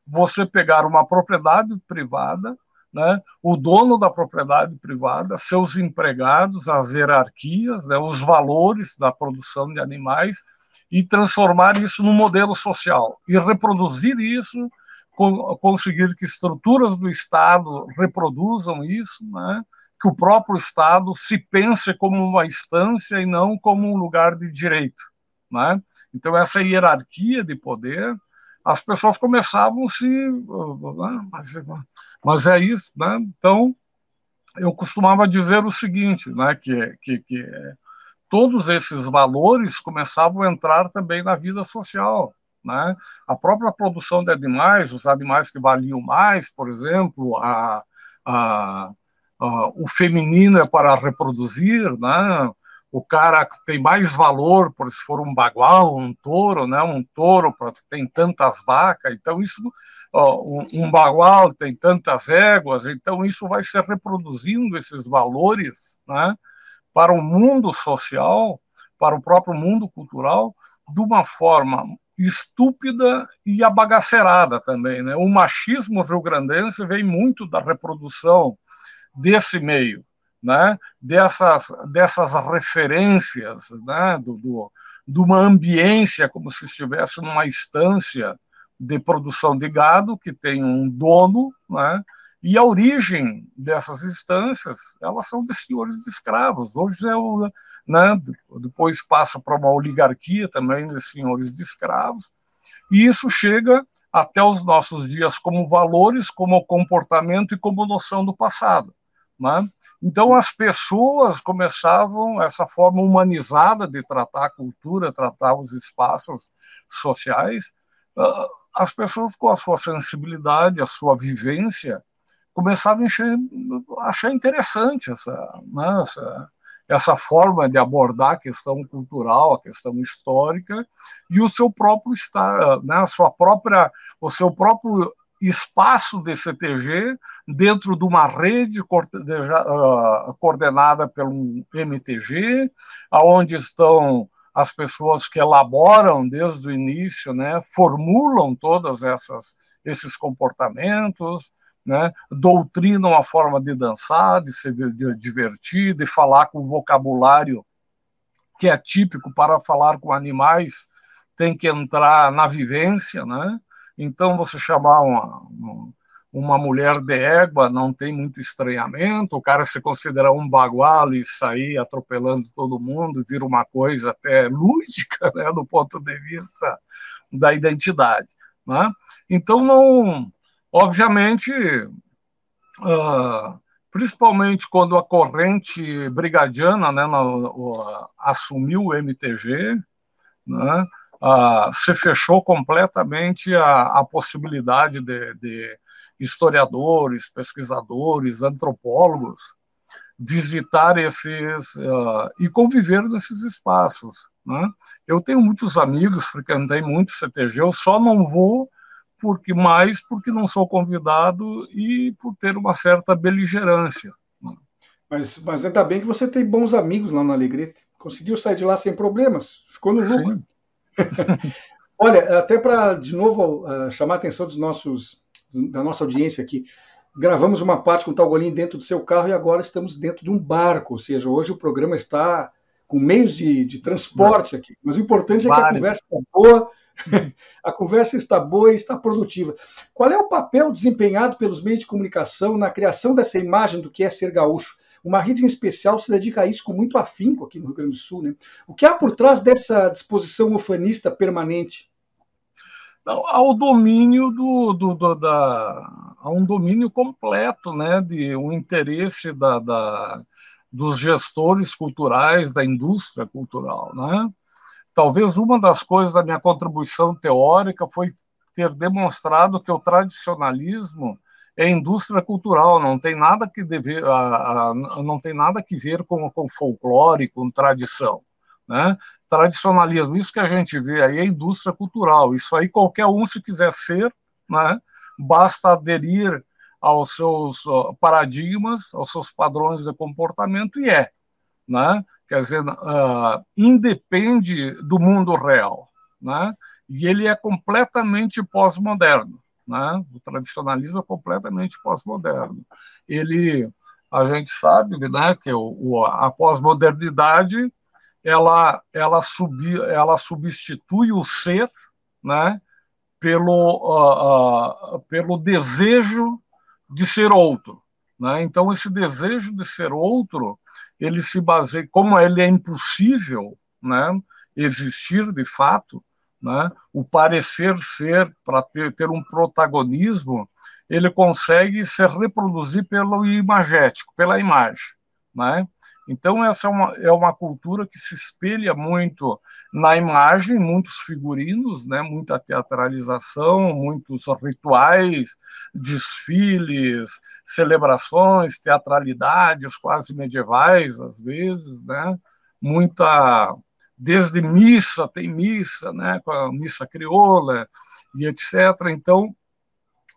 você pegar uma propriedade privada, né, o dono da propriedade privada, seus empregados, as hierarquias, né, os valores da produção de animais e transformar isso num modelo social e reproduzir isso, conseguir que estruturas do Estado reproduzam isso, né, que o próprio Estado se pense como uma instância e não como um lugar de direito. Né? Então, essa hierarquia de poder, as pessoas começavam a se. Ah, mas, mas é isso. Né? Então, eu costumava dizer o seguinte, né, que, que, que todos esses valores começavam a entrar também na vida social. Né? A própria produção de animais, os animais que valiam mais, por exemplo, a, a, uh, o feminino é para reproduzir, né? O cara tem mais valor, por se for um bagual, um touro, né? Um touro tem tantas vacas, então isso uh, um, um bagual tem tantas éguas, então isso vai se reproduzindo esses valores, né? para o mundo social, para o próprio mundo cultural, de uma forma estúpida e abagacerada também. Né? O machismo rio-grandense vem muito da reprodução desse meio, né? dessas, dessas referências, né? do, do, de uma ambiência como se estivesse numa estância de produção de gado que tem um dono, né? E a origem dessas instâncias, elas são de senhores de escravos. Hoje é o, né, depois passa para uma oligarquia também de senhores de escravos, e isso chega até os nossos dias como valores, como comportamento e como noção do passado. Né? Então as pessoas começavam essa forma humanizada de tratar a cultura, tratar os espaços sociais, ah, as pessoas com a sua sensibilidade, a sua vivência, começavam a encher, achar interessante essa, né, essa, essa forma de abordar a questão cultural, a questão histórica e o seu próprio estar, né, a sua própria, o seu próprio espaço de CTG dentro de uma rede ah, coordenada pelo MTG, aonde estão as pessoas que elaboram desde o início, né, formulam todas essas esses comportamentos, né, doutrinam a forma de dançar, de se divertir, de falar com vocabulário que é típico para falar com animais, tem que entrar na vivência, né? Então, você chamar uma, uma mulher de égua não tem muito estranhamento, o cara se considerar um bagual e sair atropelando todo mundo vira uma coisa até lúdica, né, do ponto de vista da identidade. Né? Então, não, obviamente, uh, principalmente quando a corrente brigadiana né, uh, assumiu o MTG, né, uh, se fechou completamente a, a possibilidade de, de, historiadores, pesquisadores, antropólogos visitar esses uh, e conviver nesses espaços. Né? Eu tenho muitos amigos, frequentei muito CTG, eu só não vou porque mais porque não sou convidado e por ter uma certa beligerância. Mas, mas ainda bem que você tem bons amigos lá no Alegrete. Conseguiu sair de lá sem problemas, ficou no lucro. Olha, até para, de novo, uh, chamar a atenção dos nossos, da nossa audiência aqui, gravamos uma parte com o Talgolim dentro do seu carro e agora estamos dentro de um barco, ou seja, hoje o programa está com meios de, de transporte aqui. Mas o importante é que a conversa está boa, a conversa está boa e está produtiva. Qual é o papel desempenhado pelos meios de comunicação na criação dessa imagem do que é ser gaúcho? Uma rede em especial se dedica a isso com muito afinco aqui no Rio Grande do Sul. Né? O que há por trás dessa disposição ufanista permanente? Não, ao domínio do, do, do, da, a um domínio completo, né, de um interesse da, da, dos gestores culturais, da indústria cultural, né? talvez uma das coisas da minha contribuição teórica foi ter demonstrado que o tradicionalismo é indústria cultural, não tem nada que dever, não tem nada que ver com, com folclore, com tradição. Né? Tradicionalismo, isso que a gente vê aí é indústria cultural. Isso aí qualquer um, se quiser ser, né? basta aderir aos seus paradigmas, aos seus padrões de comportamento e é né? quer dizer, uh, independe do mundo real, né? e ele é completamente pós-moderno. Né? O tradicionalismo é completamente pós-moderno. Ele, a gente sabe né, que o, o a pós-modernidade ela, ela, subi, ela substitui o ser né, pelo, uh, uh, pelo desejo de ser outro. Né? Então, esse desejo de ser outro ele se baseia, como ele é impossível né, existir de fato, né, o parecer ser, para ter, ter um protagonismo, ele consegue se reproduzir pelo imagético, pela imagem. Né? Então, essa é uma, é uma cultura que se espelha muito na imagem, muitos figurinos, né, muita teatralização, muitos rituais, desfiles, celebrações, teatralidades quase medievais, às vezes, né, muita. Desde missa, tem missa, né, com a missa crioula e etc. Então,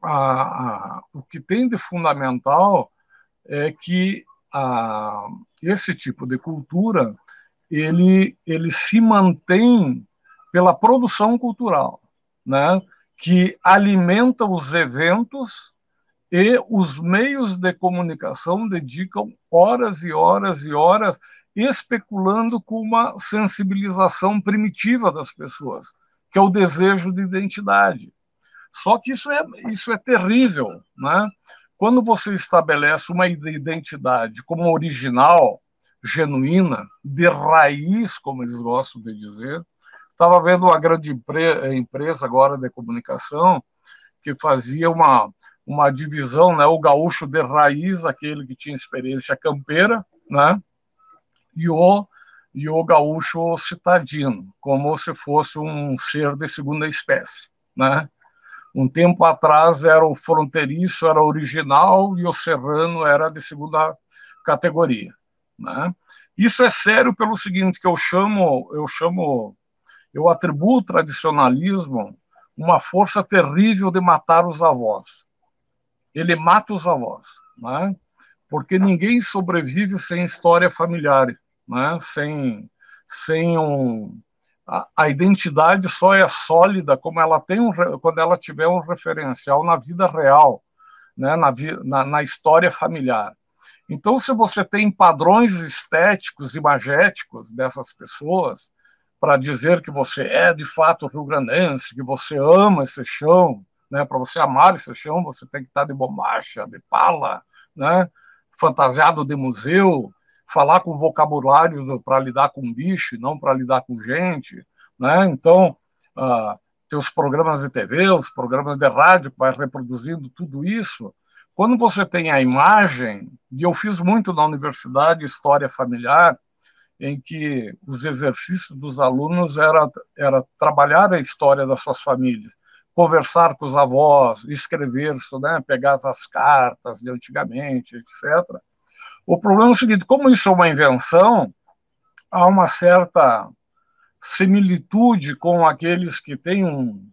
a, a, o que tem de fundamental é que a, esse tipo de cultura ele, ele se mantém pela produção cultural, né? que alimenta os eventos e os meios de comunicação dedicam horas e horas e horas especulando com uma sensibilização primitiva das pessoas, que é o desejo de identidade. Só que isso é, isso é terrível. Né? Quando você estabelece uma identidade como original, genuína, de raiz, como eles gostam de dizer, estava vendo uma grande empresa agora de comunicação que fazia uma, uma divisão, né, o gaúcho de raiz, aquele que tinha experiência campeira, né, e o, e o gaúcho citadino, como se fosse um ser de segunda espécie. Né? Um tempo atrás era o fronteiriço, era original, e o serrano era de segunda categoria. Né? Isso é sério pelo seguinte, que eu chamo, eu chamo, eu atribuo o tradicionalismo uma força terrível de matar os avós. Ele mata os avós, né? porque ninguém sobrevive sem história familiar né? sem, sem um. A, a, identidade só é sólida como ela tem um, quando ela tiver um referencial na vida real, né? na, na, na história familiar. Então, se você tem padrões estéticos, imagéticos dessas pessoas, para dizer que você é de fato rio-grandense, que você ama esse chão, né? Para você amar esse chão, você tem que estar de bombacha, de pala, né? Fantasiado de museu, falar com vocabulários para lidar com bicho, não para lidar com gente, né? Então, uh, tem os programas de TV, os programas de rádio que vai reproduzindo tudo isso. Quando você tem a imagem, e eu fiz muito na universidade história familiar, em que os exercícios dos alunos era, era trabalhar a história das suas famílias, conversar com os avós, escrever, né, pegar as cartas de antigamente, etc. O problema é o seguinte: como isso é uma invenção, há uma certa similitude com aqueles que têm um,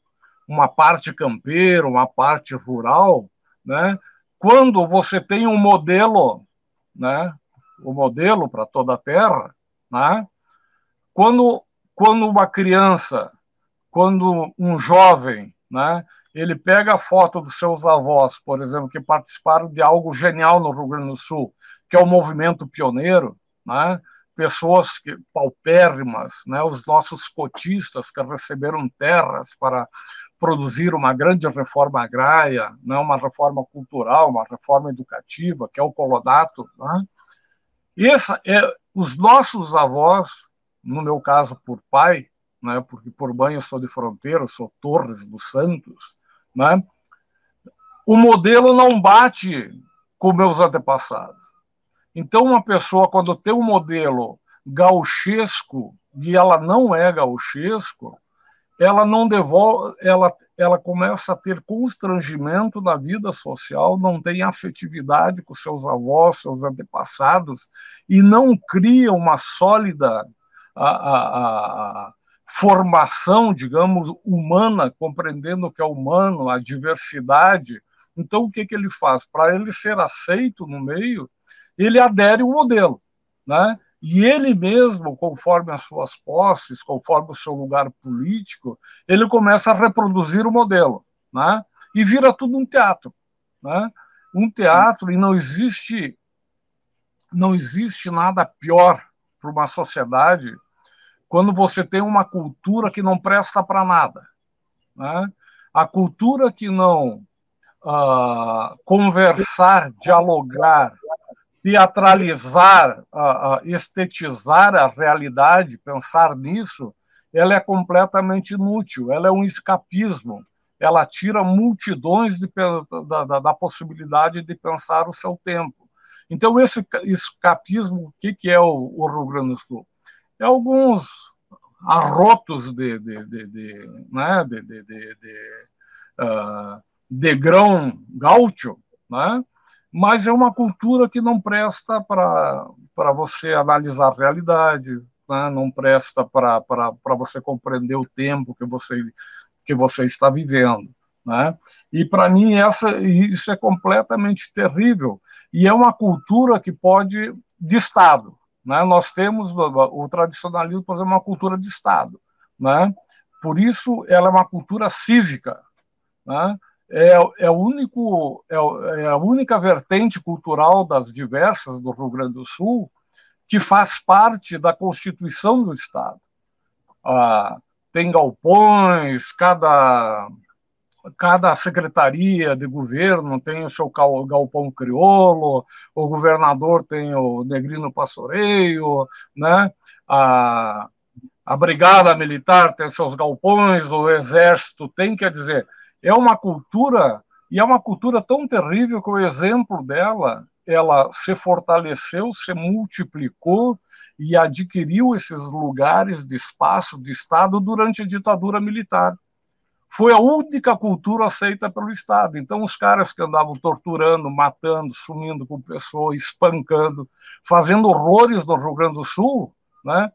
uma parte campeira, uma parte rural, né? Quando você tem um modelo, né? O modelo para toda a Terra, né? Quando quando uma criança, quando um jovem, né? Ele pega a foto dos seus avós, por exemplo, que participaram de algo genial no Rio Grande do Sul, que é o movimento pioneiro, né? pessoas que, paupérrimas, né? os nossos cotistas que receberam terras para produzir uma grande reforma agrária, né? uma reforma cultural, uma reforma educativa, que é o colonato. Né? Essa é, os nossos avós, no meu caso por pai, né? porque por mãe eu sou de fronteira, eu sou Torres dos Santos, né? o modelo não bate com meus antepassados. Então, uma pessoa, quando tem um modelo gauchesco e ela não é gauchesco, ela não devolve, ela, ela começa a ter constrangimento na vida social, não tem afetividade com seus avós, seus antepassados, e não cria uma sólida a, a, a formação, digamos, humana, compreendendo o que é humano, a diversidade. Então, o que, que ele faz? Para ele ser aceito no meio, ele adere o modelo, né? E ele mesmo, conforme as suas posses, conforme o seu lugar político, ele começa a reproduzir o modelo, né? E vira tudo um teatro, né? Um teatro e não existe não existe nada pior para uma sociedade quando você tem uma cultura que não presta para nada, né? A cultura que não uh, conversar, dialogar, teatralizar, uh, uh, estetizar a realidade, pensar nisso, ela é completamente inútil, ela é um escapismo, ela tira multidões de, da, da, da, possibilidade de pensar o seu tempo. Então, esse escapismo, o que, que é o, o Rio Grande do Sul? É alguns arrotos de, de, de, de, né, de, de, de, de, uh, de grão gaúcho, né? mas é uma cultura que não presta para você analisar a realidade, né? não presta para você compreender o tempo que você, que você está vivendo. Né? E para mim essa, isso é completamente terrível e é uma cultura que pode de Estado. Né? Nós temos o, tradicionalismo, por exemplo, uma cultura de Estado. Né? Por isso ela é uma cultura cívica. Né? É, é, único, é, é a única vertente cultural das diversas do Rio Grande do Sul que faz parte da Constituição do Estado. Ah, tem galpões, cada cada secretaria de governo tem o seu galpão crioulo, o governador tem o negrino pastoreio, né? a, a brigada militar tem seus galpões, o exército tem, quer dizer, é uma cultura, e é uma cultura tão terrível que o exemplo dela ela se fortaleceu, se multiplicou e adquiriu esses lugares de espaço de Estado durante a ditadura militar. Foi a única cultura aceita pelo Estado. Então, os caras que andavam torturando, matando, sumindo com pessoas, espancando, fazendo horrores no Rio Grande do Sul, né?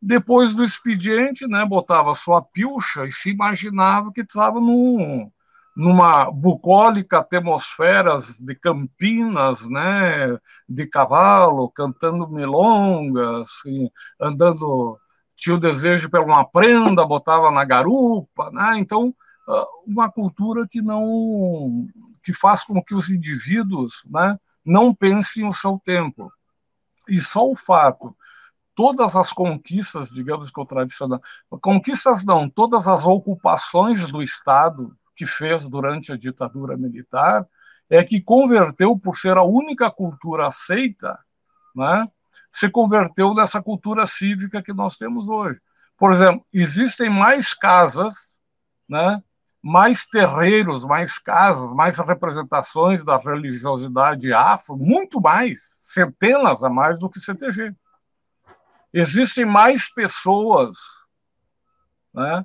depois do expediente, né, botava sua pilcha e se imaginava que estava num, numa bucólica atmosferas de Campinas, né, de cavalo, cantando milongas, andando, tinha o desejo por uma prenda, botava na garupa, né? Então, ah, uma cultura que não que faz com que os indivíduos, né, não pensem o seu tempo. E só o fato todas as conquistas, digamos que o tradicional, conquistas não, todas as ocupações do Estado que fez durante a ditadura militar, é que converteu, por ser a única cultura aceita, né, se converteu nessa cultura cívica que nós temos hoje. Por exemplo, existem mais casas, né, mais terreiros, mais casas, mais representações da religiosidade afro, muito mais, centenas a mais do que CTG. Existem mais pessoas né,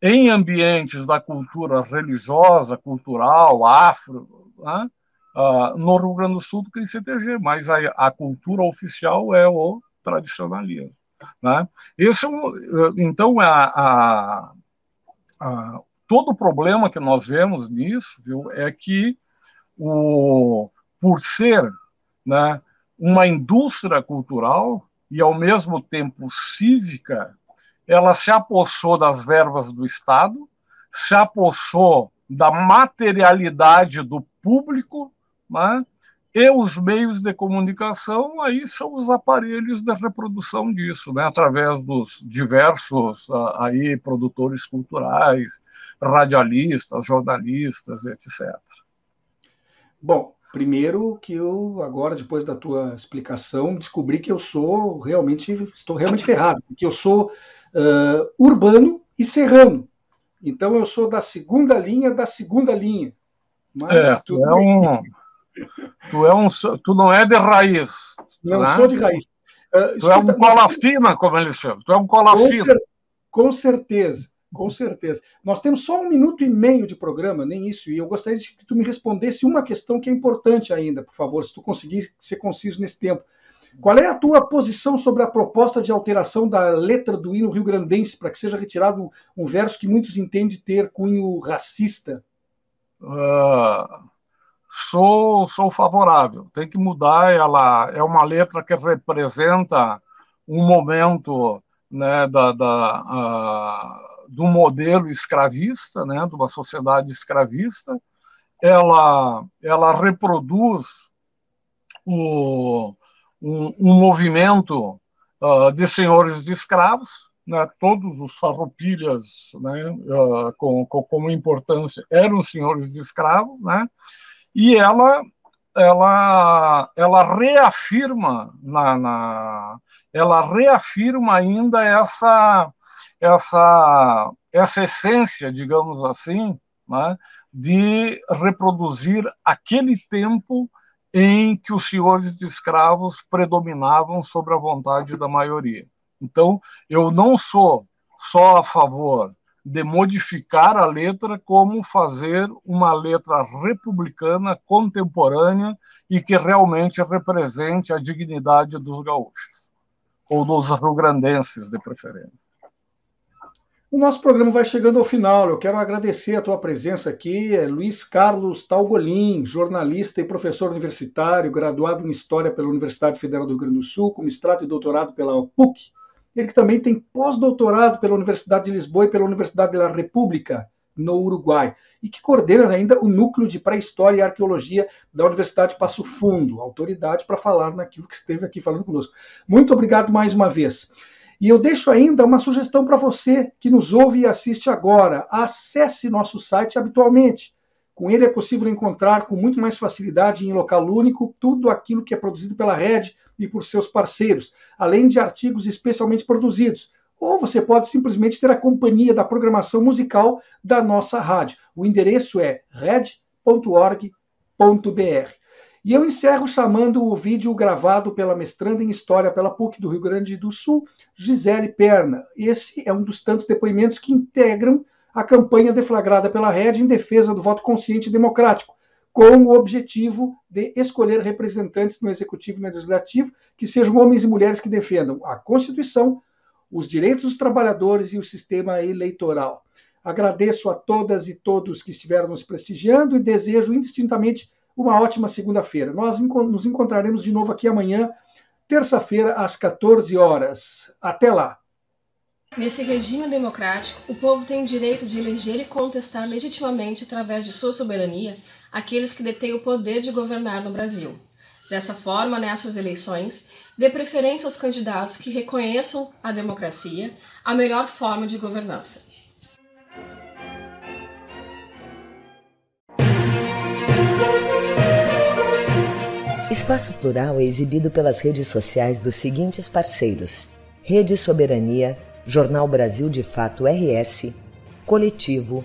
em ambientes da cultura religiosa, cultural, afro, né? Uh, no Rio Grande do Sul do que em CTG, mas a, a cultura oficial é o tradicionalismo. Né? Esse é um, então, a, a, a, todo o problema que nós vemos nisso viu, é que, o, por ser né, uma indústria cultural e, ao mesmo tempo, cívica, ela se apossou das verbas do Estado, se apossou da materialidade do público, né? e os meios de comunicação aí são os aparelhos de reprodução disso, né? através dos diversos ah, aí produtores culturais, radialistas, jornalistas, etc. Bom, primeiro que eu agora depois da tua explicação descobri que eu sou realmente estou realmente ferrado, que eu sou uh, urbano e serrano. Então eu sou da segunda linha da segunda linha. Mas é, tu é um, tu é um, tu não é de raiz. Não né? sou de raiz. Uh, tu é um cola fina, como eles chamam. Tu é um cola com fina. Cer com certeza, com certeza. Nós temos só um minuto e meio de programa, nem isso. E eu gostaria de que tu me respondesse uma questão que é importante ainda, por favor, se tu conseguir ser conciso nesse tempo. Qual é a tua posição sobre a proposta de alteração da letra do hino rio-grandense para que seja retirado um verso que muitos entendem ter cunho racista? Uh, sou, sou favorável. Tem que mudar. Ela é uma letra que representa um momento né, da, da, uh, do modelo escravista, né, de uma sociedade escravista. Ela, ela reproduz o, um, um movimento uh, de senhores de escravos, né, todos os farroupilhas né, uh, com, com, com, importância eram senhores de escravos, né, e ela ela ela reafirma na, na ela reafirma ainda essa essa essa essência, digamos assim, né, de reproduzir aquele tempo em que os senhores de escravos predominavam sobre a vontade da maioria. Então, eu não sou só a favor de modificar a letra, como fazer uma letra republicana contemporânea e que realmente represente a dignidade dos gaúchos, ou dos rio-grandenses, de preferência. O nosso programa vai chegando ao final. Eu quero agradecer a tua presença aqui, é Luiz Carlos Talgolin, jornalista e professor universitário, graduado em História pela Universidade Federal do Rio Grande do Sul, com mestrado e doutorado pela PUC. Ele que também tem pós-doutorado pela Universidade de Lisboa e pela Universidade da República, no Uruguai, e que coordena ainda o núcleo de pré-história e arqueologia da Universidade Passo Fundo, autoridade para falar naquilo que esteve aqui falando conosco. Muito obrigado mais uma vez. E eu deixo ainda uma sugestão para você que nos ouve e assiste agora. Acesse nosso site habitualmente. Com ele é possível encontrar com muito mais facilidade em local único tudo aquilo que é produzido pela Rede e por seus parceiros, além de artigos especialmente produzidos. Ou você pode simplesmente ter a companhia da programação musical da nossa rádio. O endereço é red.org.br. E eu encerro chamando o vídeo gravado pela mestranda em História pela PUC do Rio Grande do Sul, Gisele Perna. Esse é um dos tantos depoimentos que integram a campanha deflagrada pela Rede em defesa do voto consciente e democrático, com o objetivo de escolher representantes no Executivo e no Legislativo que sejam homens e mulheres que defendam a Constituição, os direitos dos trabalhadores e o sistema eleitoral. Agradeço a todas e todos que estiveram nos prestigiando e desejo indistintamente uma ótima segunda-feira. Nós nos encontraremos de novo aqui amanhã, terça-feira, às 14 horas. Até lá! Nesse regime democrático, o povo tem o direito de eleger e contestar legitimamente, através de sua soberania, aqueles que detêm o poder de governar no Brasil. Dessa forma, nessas eleições, dê preferência aos candidatos que reconheçam a democracia, a melhor forma de governança. Espaço Plural é exibido pelas redes sociais dos seguintes parceiros: Rede Soberania, Jornal Brasil de Fato RS, Coletivo,